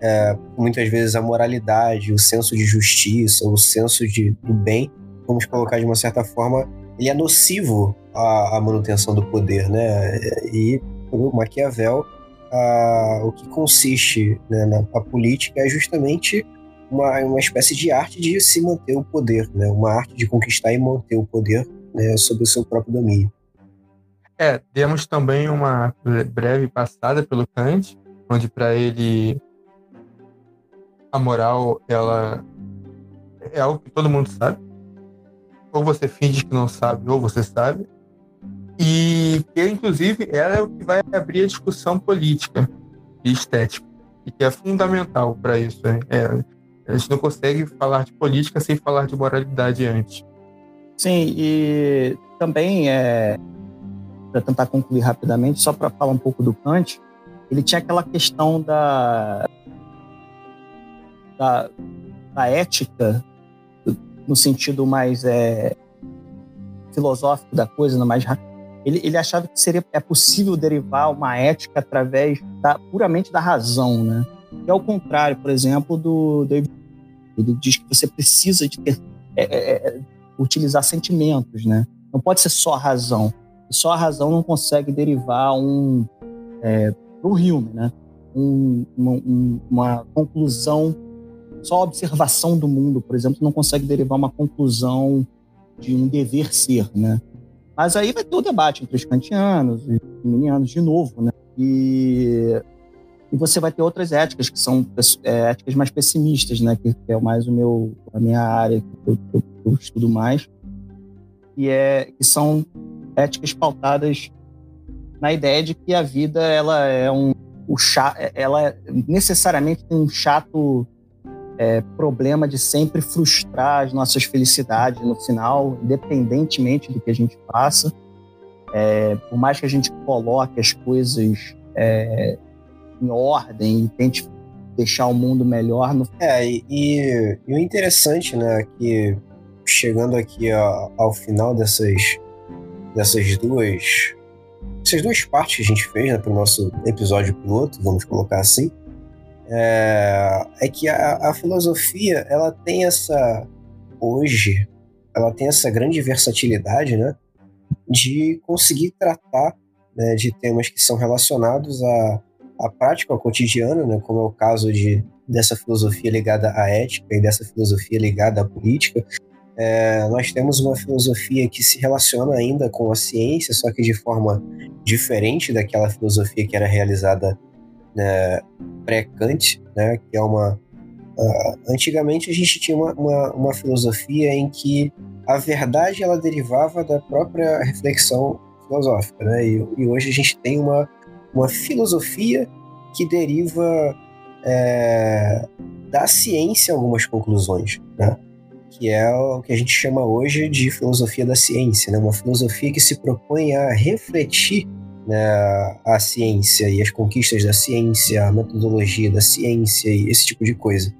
[SPEAKER 1] É, muitas vezes a moralidade, o senso de justiça, o senso de, do bem, vamos colocar de uma certa forma, ele é nocivo à, à manutenção do poder, né? E o Maquiavel, a, o que consiste né, na a política é justamente uma, uma espécie de arte de se manter o poder, né, uma arte de conquistar e manter o poder né, sob o seu próprio domínio.
[SPEAKER 3] É, demos também uma breve passada pelo Kant, onde para ele a moral ela é algo que todo mundo sabe. Ou você finge que não sabe, ou você sabe. E que, inclusive, ela é o que vai abrir a discussão política e estética. E que é fundamental para isso. Né? É, a gente não consegue falar de política sem falar de moralidade antes.
[SPEAKER 4] Sim, e também é para tentar concluir rapidamente, só para falar um pouco do Kant, ele tinha aquela questão da da, da ética no sentido mais é, filosófico da coisa, no mais ele, ele achava que seria é possível derivar uma ética através da, puramente da razão, né? E ao contrário, por exemplo, do David, ele diz que você precisa de ter, é, é, é utilizar sentimentos, né? Não pode ser só a razão. Só a razão não consegue derivar um é, o Hume, né? Um, uma, um, uma conclusão só a observação do mundo, por exemplo, não consegue derivar uma conclusão de um dever ser, né? Mas aí vai ter o debate entre os kantianos e os de novo, né? E, e você vai ter outras éticas que são é, éticas mais pessimistas, né? Que, que, é mais o meu a minha área que eu, eu, eu estudo mais e é que são éticas pautadas na ideia de que a vida ela é um o chato, ela necessariamente tem um chato é, problema de sempre frustrar as nossas felicidades no final, independentemente do que a gente faça. É, por mais que a gente coloque as coisas é, em ordem e tente deixar o mundo melhor. No...
[SPEAKER 1] É, e, e, e o interessante, né, que chegando aqui ao, ao final dessas, dessas duas essas duas partes que a gente fez né, para o nosso episódio piloto, vamos colocar assim, é, é que a, a, filosofia ela tem essa hoje ela tem essa grande versatilidade né de conseguir tratar né, de temas que são relacionados à, à prática ao cotidiano né como é o caso de dessa filosofia ligada à ética e dessa filosofia ligada à política é, nós temos uma filosofia que se relaciona ainda com a ciência, só que de forma diferente daquela filosofia que era realizada né, pré-Kant, né, que é uma. Uh, antigamente a gente tinha uma, uma, uma, filosofia em que a verdade ela derivava da própria reflexão filosófica, né, e, e hoje a gente tem uma, uma filosofia que deriva é, da ciência algumas conclusões, né, que é o que a gente chama hoje de filosofia da ciência, né, uma filosofia que se propõe a refletir né, a ciência e as conquistas da ciência, a metodologia da ciência e esse tipo de coisa.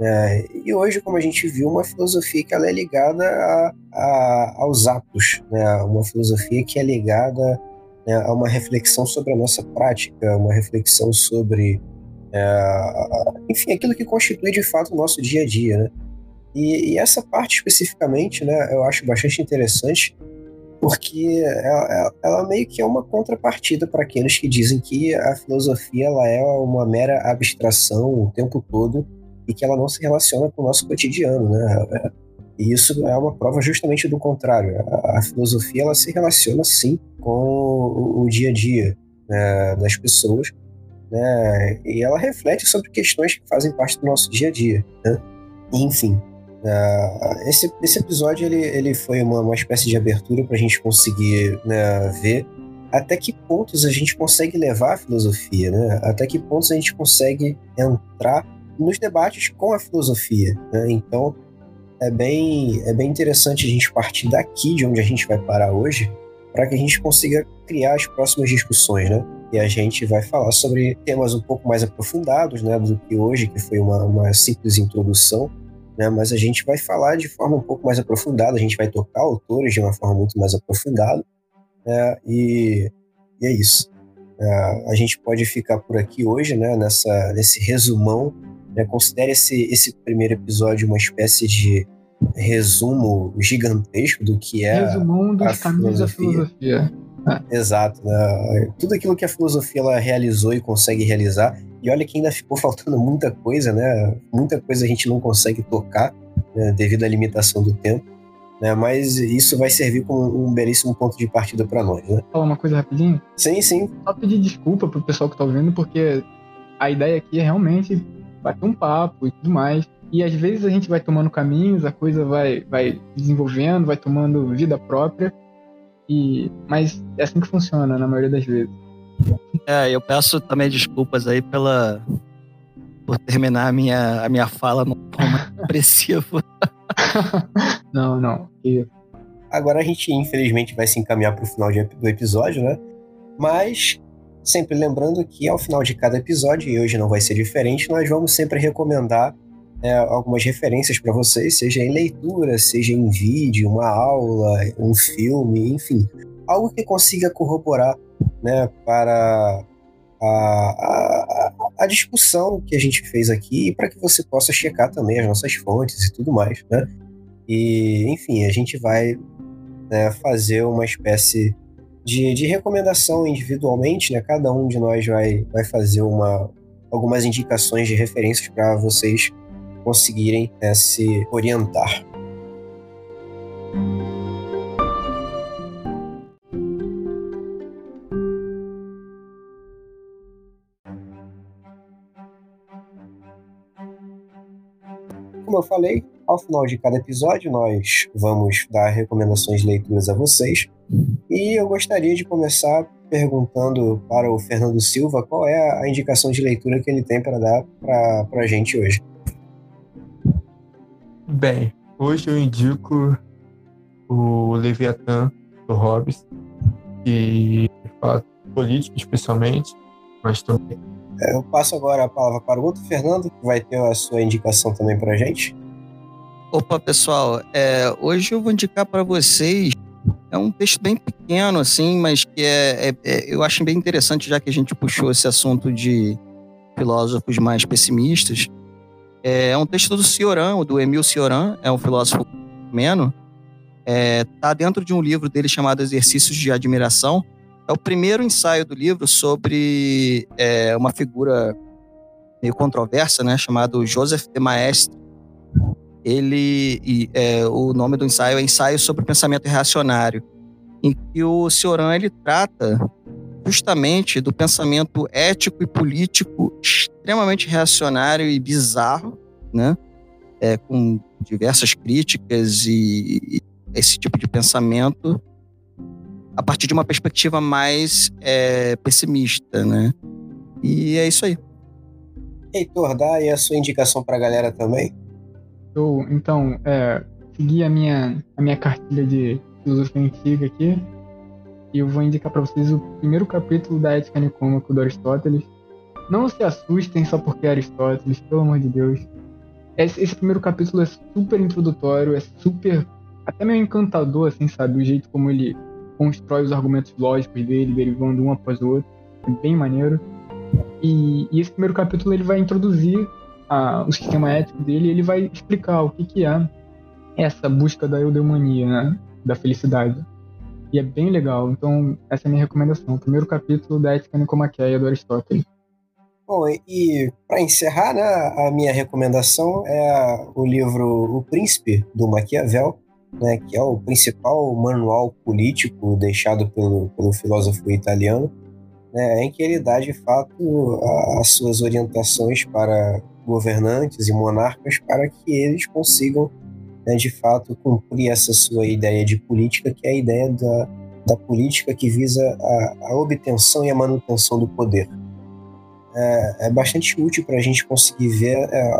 [SPEAKER 1] É, e hoje, como a gente viu, uma filosofia que ela é ligada a, a, aos atos, né, uma filosofia que é ligada né, a uma reflexão sobre a nossa prática, uma reflexão sobre, é, enfim, aquilo que constitui de fato o nosso dia a dia. Né? E, e essa parte especificamente, né, eu acho bastante interessante, porque ela, ela, meio que é uma contrapartida para aqueles que dizem que a filosofia ela é uma mera abstração o tempo todo e que ela não se relaciona com o nosso cotidiano, né? E isso é uma prova justamente do contrário. A, a filosofia ela se relaciona sim com o, o dia a dia né, das pessoas, né? E ela reflete sobre questões que fazem parte do nosso dia a dia, né? Enfim, Uh, esse, esse episódio ele, ele foi uma, uma espécie de abertura para a gente conseguir né, ver até que pontos a gente consegue levar a filosofia, né? até que pontos a gente consegue entrar nos debates com a filosofia. Né? Então é bem, é bem interessante a gente partir daqui, de onde a gente vai parar hoje, para que a gente consiga criar as próximas discussões. Né? E a gente vai falar sobre temas um pouco mais aprofundados né, do que hoje, que foi uma, uma simples introdução né? Mas a gente vai falar de forma um pouco mais aprofundada, a gente vai tocar autores de uma forma muito mais aprofundada, né? E, e é isso. É, a gente pode ficar por aqui hoje, né? Nessa, nesse resumão. Né? Considere esse, esse primeiro episódio uma espécie de resumo gigantesco do que é
[SPEAKER 2] Resumão dos a caminhos da filosofia.
[SPEAKER 1] É. Exato. Né? Tudo aquilo que a filosofia ela realizou e consegue realizar. E olha que ainda ficou faltando muita coisa, né? Muita coisa a gente não consegue tocar né? devido à limitação do tempo. Né? Mas isso vai servir como um belíssimo ponto de partida para nós, né?
[SPEAKER 2] Falar uma coisa rapidinho?
[SPEAKER 1] Sim, sim.
[SPEAKER 2] Só pedir desculpa pro pessoal que tá ouvindo, porque a ideia aqui é realmente bater um papo e tudo mais. E às vezes a gente vai tomando caminhos, a coisa vai, vai desenvolvendo, vai tomando vida própria. E, mas é assim que funciona na maioria das vezes.
[SPEAKER 4] É, eu peço também desculpas aí pela por terminar a minha, a minha fala no forma expressiva.
[SPEAKER 2] não, não. E...
[SPEAKER 1] Agora a gente infelizmente vai se encaminhar para o final de, do episódio, né? Mas sempre lembrando que ao final de cada episódio, e hoje não vai ser diferente, nós vamos sempre recomendar é, algumas referências para vocês, seja em leitura, seja em vídeo, uma aula, um filme, enfim, algo que consiga corroborar né, para a, a, a, discussão que a gente fez aqui e para que você possa checar também as nossas fontes e tudo mais, né? E, enfim, a gente vai né, fazer uma espécie de, de recomendação individualmente, né? Cada um de nós vai, vai fazer uma, algumas indicações de referências para vocês conseguirem né, se orientar. Como eu falei, ao final de cada episódio nós vamos dar recomendações de leituras a vocês. E eu gostaria de começar perguntando para o Fernando Silva qual é a indicação de leitura que ele tem para dar para a gente hoje.
[SPEAKER 3] Bem, hoje eu indico o Leviatã do Hobbes, que fala política especialmente, mas também.
[SPEAKER 1] É, eu passo agora a palavra para o outro Fernando, que vai ter a sua indicação também para a gente.
[SPEAKER 4] Opa, pessoal, é, hoje eu vou indicar para vocês. É um texto bem pequeno, assim, mas que é, é, é, eu acho bem interessante, já que a gente puxou esse assunto de filósofos mais pessimistas. É, é um texto do Cioran, do Emil Cioran, é um filósofo meno. Está é, dentro de um livro dele chamado Exercícios de Admiração. É o primeiro ensaio do livro sobre é, uma figura meio controversa, né, chamado Joseph de Maestre. Ele, é, o nome do ensaio é Ensaio sobre o Pensamento Reacionário, em que o Cioran ele trata justamente do pensamento ético e político extremamente reacionário e bizarro, né? É, com diversas críticas e, e, esse tipo de pensamento a partir de uma perspectiva mais é, pessimista, né? E é isso aí.
[SPEAKER 1] Heitor, dá aí a sua indicação para a galera também.
[SPEAKER 2] Eu, então, é, segui a minha, a minha cartilha de filosofia antiga aqui e eu vou indicar para vocês o primeiro capítulo da Ética Nicômaco do Aristóteles. Não se assustem só porque é Aristóteles, pelo amor de Deus. Esse, esse, primeiro capítulo é super introdutório, é super. até meio encantador, assim, sabe? O jeito como ele constrói os argumentos lógicos dele, derivando um após o outro. É bem maneiro. E, e esse primeiro capítulo ele vai introduzir a, o sistema ético dele e ele vai explicar o que, que é essa busca da eudemonia, né? Da felicidade. E é bem legal. Então, essa é a minha recomendação. O primeiro capítulo da Ética Nicomaqueia do Aristóteles.
[SPEAKER 1] Bom, e para encerrar, né, a minha recomendação é o livro O Príncipe, do Maquiavel, né, que é o principal manual político deixado pelo, pelo filósofo italiano, né, em que ele dá de fato as suas orientações para governantes e monarcas para que eles consigam né, de fato cumprir essa sua ideia de política, que é a ideia da, da política que visa a, a obtenção e a manutenção do poder. É, é bastante útil para a gente conseguir ver é,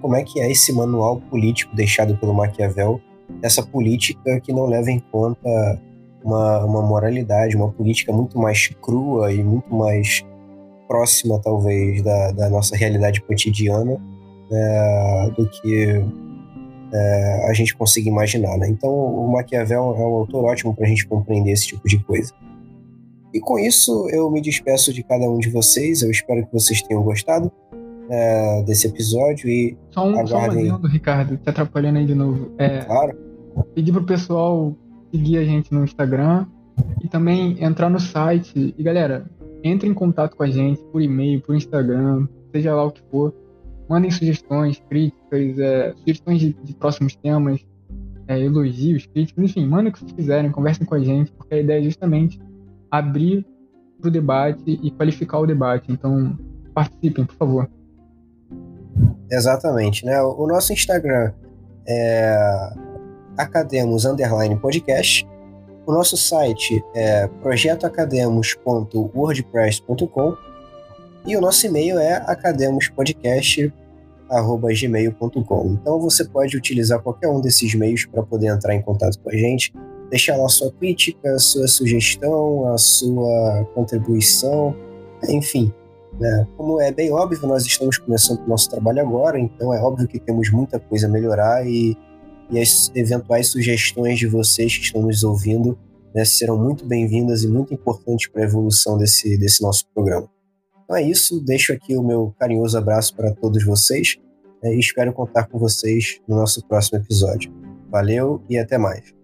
[SPEAKER 1] como é que é esse manual político deixado pelo Maquiavel, essa política que não leva em conta uma, uma moralidade, uma política muito mais crua e muito mais próxima, talvez, da, da nossa realidade cotidiana é, do que é, a gente consiga imaginar. Né? Então, o Maquiavel é um autor ótimo para a gente compreender esse tipo de coisa. E com isso, eu me despeço de cada um de vocês. Eu espero que vocês tenham gostado é, desse episódio. E
[SPEAKER 2] só um, aguardem... só um Ricardo, te atrapalhando aí de novo. É,
[SPEAKER 1] claro.
[SPEAKER 2] Pedir pro pessoal seguir a gente no Instagram, E também entrar no site. E galera, entre em contato com a gente por e-mail, por Instagram, seja lá o que for. Mandem sugestões, críticas, é, sugestões de, de, próximos temas, é, elogios, críticas, enfim, mandem o que vocês quiserem, conversem com a gente, porque a ideia é justamente abrir para o debate e qualificar o debate. Então, participem, por favor.
[SPEAKER 1] Exatamente, né? O nosso Instagram é Academos Underline Podcast. O nosso site é projetoacademos.wordpress.com e o nosso e-mail é academospodcast.gmail.com. Então você pode utilizar qualquer um desses meios para poder entrar em contato com a gente, deixar lá sua crítica, sua sugestão, a sua contribuição, enfim. Né? Como é bem óbvio, nós estamos começando o nosso trabalho agora, então é óbvio que temos muita coisa a melhorar e, e as eventuais sugestões de vocês que estão nos ouvindo né, serão muito bem-vindas e muito importantes para a evolução desse, desse nosso programa. Então é isso, deixo aqui o meu carinhoso abraço para todos vocês né, e espero contar com vocês no nosso próximo episódio. Valeu e até mais!